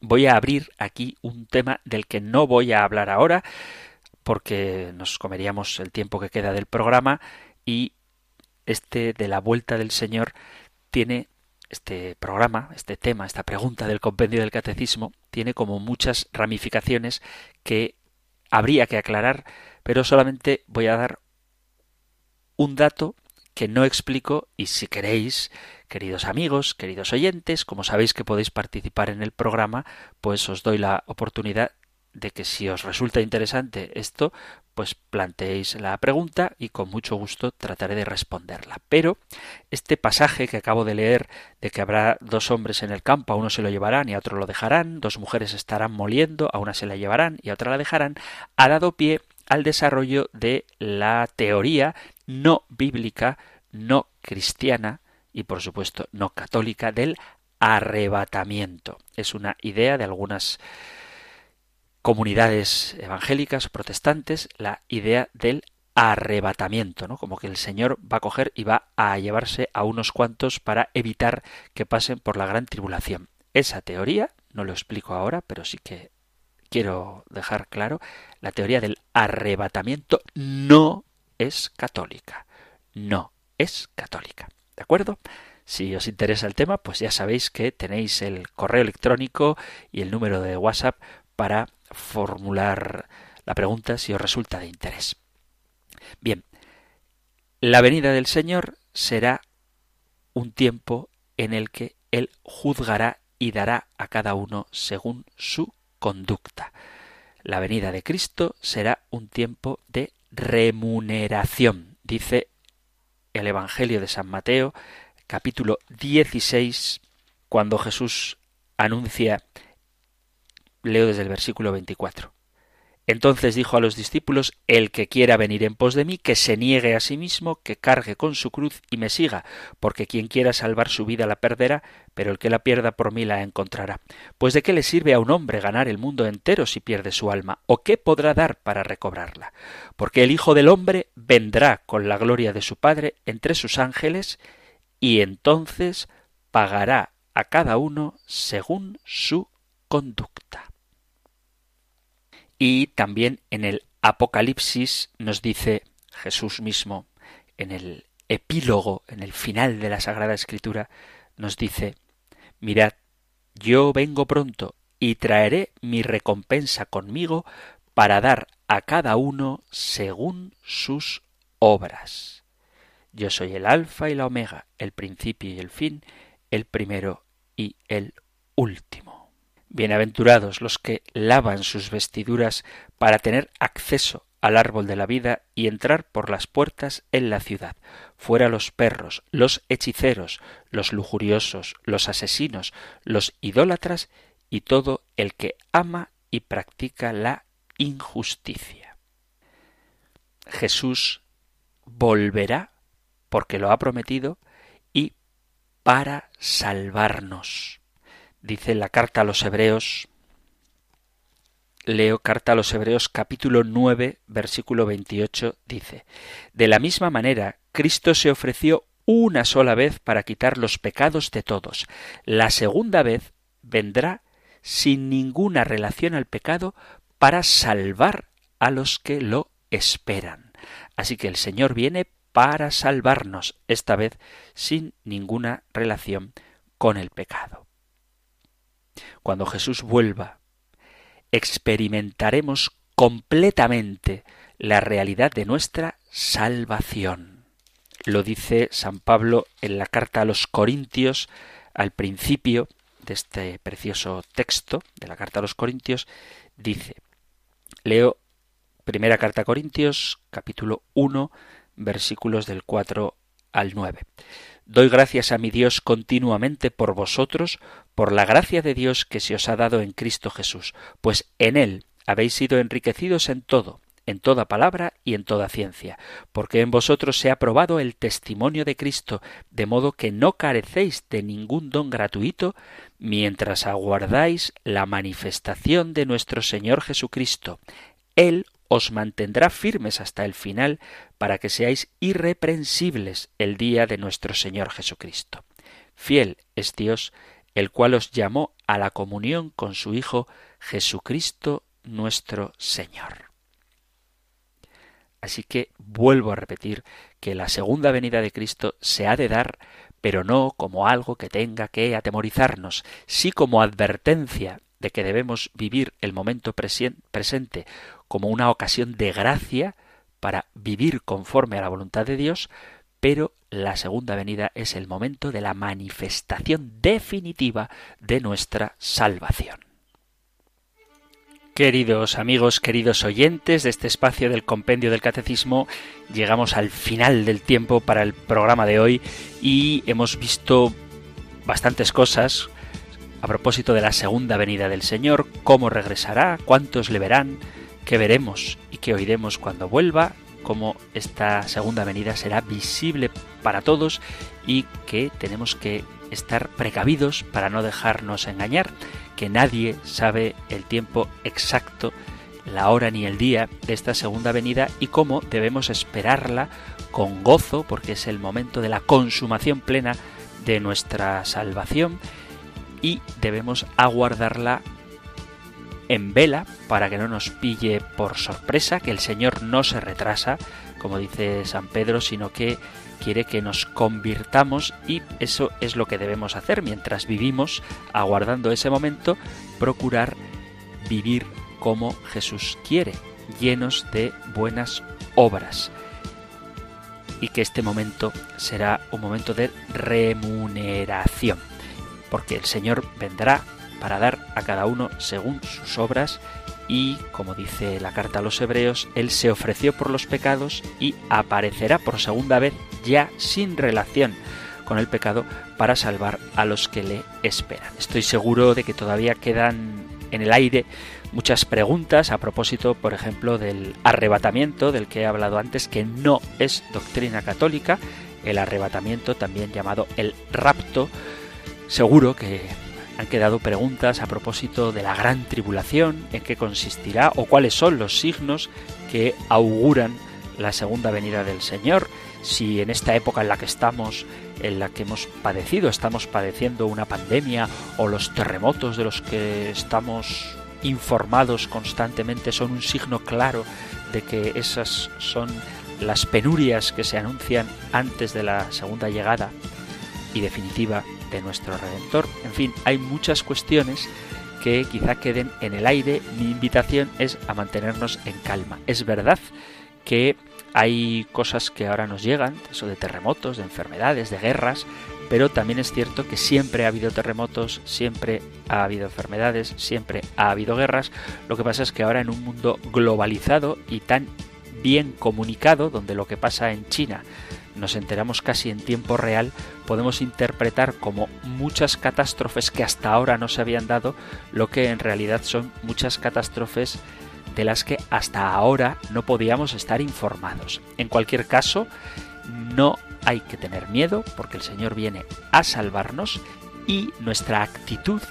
S1: Voy a abrir aquí un tema del que no voy a hablar ahora, porque nos comeríamos el tiempo que queda del programa y este de la vuelta del Señor tiene este programa, este tema, esta pregunta del compendio del catecismo, tiene como muchas ramificaciones que habría que aclarar, pero solamente voy a dar un dato que no explico y si queréis, queridos amigos, queridos oyentes, como sabéis que podéis participar en el programa, pues os doy la oportunidad de que si os resulta interesante esto, pues planteéis la pregunta y con mucho gusto trataré de responderla. Pero este pasaje que acabo de leer de que habrá dos hombres en el campo, a uno se lo llevarán y a otro lo dejarán, dos mujeres estarán moliendo, a una se la llevarán y a otra la dejarán, ha dado pie al desarrollo de la teoría no bíblica, no cristiana y por supuesto no católica del arrebatamiento. Es una idea de algunas comunidades evangélicas protestantes la idea del arrebatamiento, ¿no? Como que el Señor va a coger y va a llevarse a unos cuantos para evitar que pasen por la gran tribulación. Esa teoría, no lo explico ahora, pero sí que quiero dejar claro, la teoría del arrebatamiento no es católica. No es católica. ¿De acuerdo? Si os interesa el tema, pues ya sabéis que tenéis el correo electrónico y el número de WhatsApp para formular la pregunta si os resulta de interés. Bien, la venida del Señor será un tiempo en el que Él juzgará y dará a cada uno según su conducta. La venida de Cristo será un tiempo de remuneración, dice el Evangelio de San Mateo, capítulo 16, cuando Jesús anuncia Leo desde el versículo 24. Entonces dijo a los discípulos, El que quiera venir en pos de mí, que se niegue a sí mismo, que cargue con su cruz y me siga, porque quien quiera salvar su vida la perderá, pero el que la pierda por mí la encontrará. Pues de qué le sirve a un hombre ganar el mundo entero si pierde su alma, o qué podrá dar para recobrarla. Porque el Hijo del hombre vendrá con la gloria de su Padre entre sus ángeles, y entonces pagará a cada uno según su conducta. Y también en el Apocalipsis nos dice Jesús mismo, en el epílogo, en el final de la Sagrada Escritura, nos dice, mirad, yo vengo pronto y traeré mi recompensa conmigo para dar a cada uno según sus obras. Yo soy el alfa y la omega, el principio y el fin, el primero y el último. Bienaventurados los que lavan sus vestiduras para tener acceso al árbol de la vida y entrar por las puertas en la ciudad. Fuera los perros, los hechiceros, los lujuriosos, los asesinos, los idólatras y todo el que ama y practica la injusticia. Jesús volverá porque lo ha prometido y para salvarnos. Dice la carta a los Hebreos leo carta a los Hebreos capítulo 9 versículo 28 dice, De la misma manera, Cristo se ofreció una sola vez para quitar los pecados de todos. La segunda vez vendrá sin ninguna relación al pecado para salvar a los que lo esperan. Así que el Señor viene para salvarnos, esta vez sin ninguna relación con el pecado. Cuando Jesús vuelva experimentaremos completamente la realidad de nuestra salvación. Lo dice San Pablo en la carta a los Corintios al principio de este precioso texto de la carta a los Corintios, dice, leo primera carta a Corintios, capítulo 1, versículos del 4 al 9. Doy gracias a mi Dios continuamente por vosotros, por la gracia de Dios que se os ha dado en Cristo Jesús, pues en Él habéis sido enriquecidos en todo, en toda palabra y en toda ciencia, porque en vosotros se ha probado el testimonio de Cristo, de modo que no carecéis de ningún don gratuito, mientras aguardáis la manifestación de nuestro Señor Jesucristo. Él os mantendrá firmes hasta el final para que seáis irreprensibles el día de nuestro Señor Jesucristo. Fiel es Dios, el cual os llamó a la comunión con su Hijo Jesucristo nuestro Señor. Así que vuelvo a repetir que la segunda venida de Cristo se ha de dar, pero no como algo que tenga que atemorizarnos, sí como advertencia de que debemos vivir el momento presente como una ocasión de gracia para vivir conforme a la voluntad de Dios, pero la segunda venida es el momento de la manifestación definitiva de nuestra salvación. Queridos amigos, queridos oyentes de este espacio del Compendio del Catecismo, llegamos al final del tiempo para el programa de hoy y hemos visto bastantes cosas a propósito de la segunda venida del Señor, cómo regresará, cuántos le verán, qué veremos y qué oiremos cuando vuelva, cómo esta segunda venida será visible para todos y que tenemos que estar precavidos para no dejarnos engañar, que nadie sabe el tiempo exacto, la hora ni el día de esta segunda venida y cómo debemos esperarla con gozo porque es el momento de la consumación plena de nuestra salvación y debemos aguardarla en vela para que no nos pille por sorpresa, que el Señor no se retrasa, como dice San Pedro, sino que quiere que nos convirtamos y eso es lo que debemos hacer mientras vivimos aguardando ese momento, procurar vivir como Jesús quiere, llenos de buenas obras. Y que este momento será un momento de remuneración, porque el Señor vendrá para dar a cada uno según sus obras y, como dice la carta a los hebreos, Él se ofreció por los pecados y aparecerá por segunda vez ya sin relación con el pecado para salvar a los que le esperan. Estoy seguro de que todavía quedan en el aire muchas preguntas a propósito, por ejemplo, del arrebatamiento del que he hablado antes, que no es doctrina católica, el arrebatamiento también llamado el rapto. Seguro que han quedado preguntas a propósito de la gran tribulación, en qué consistirá o cuáles son los signos que auguran la segunda venida del Señor, si en esta época en la que estamos, en la que hemos padecido, estamos padeciendo una pandemia o los terremotos de los que estamos informados constantemente son un signo claro de que esas son las penurias que se anuncian antes de la segunda llegada y definitiva de nuestro Redentor. En fin, hay muchas cuestiones que quizá queden en el aire. Mi invitación es a mantenernos en calma. Es verdad que hay cosas que ahora nos llegan, eso de terremotos, de enfermedades, de guerras, pero también es cierto que siempre ha habido terremotos, siempre ha habido enfermedades, siempre ha habido guerras. Lo que pasa es que ahora en un mundo globalizado y tan bien comunicado, donde lo que pasa en China nos enteramos casi en tiempo real, podemos interpretar como muchas catástrofes que hasta ahora no se habían dado, lo que en realidad son muchas catástrofes de las que hasta ahora no podíamos estar informados. En cualquier caso, no hay que tener miedo porque el Señor viene a salvarnos y nuestra actitud,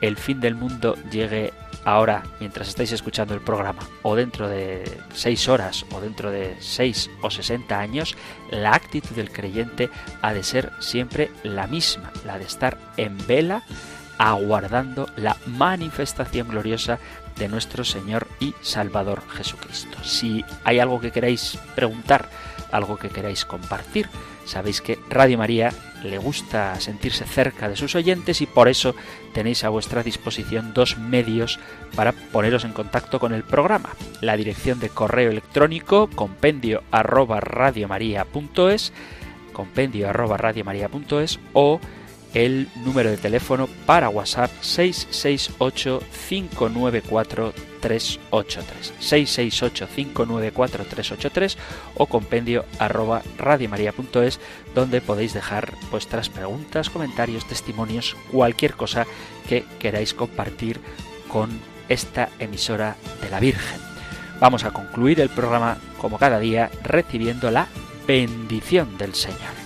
S1: el fin del mundo llegue ahora, mientras estáis escuchando el programa, o dentro de seis horas, o dentro de seis o sesenta años, la actitud del creyente ha de ser siempre la misma, la de estar en vela, aguardando la manifestación gloriosa de nuestro Señor y Salvador Jesucristo. Si hay algo que queráis preguntar, algo que queráis compartir, sabéis que Radio María le gusta sentirse cerca de sus oyentes y por eso tenéis a vuestra disposición dos medios para poneros en contacto con el programa. La dirección de correo electrónico compendio arroba radiomaria.es compendio arroba radiomaria.es o el número de teléfono para WhatsApp 668 594 383 668 594 383 o compendio arroba radiomaria.es donde podéis dejar vuestras preguntas, comentarios, testimonios, cualquier cosa que queráis compartir con esta emisora de la Virgen. Vamos a concluir el programa como cada día recibiendo la bendición del Señor.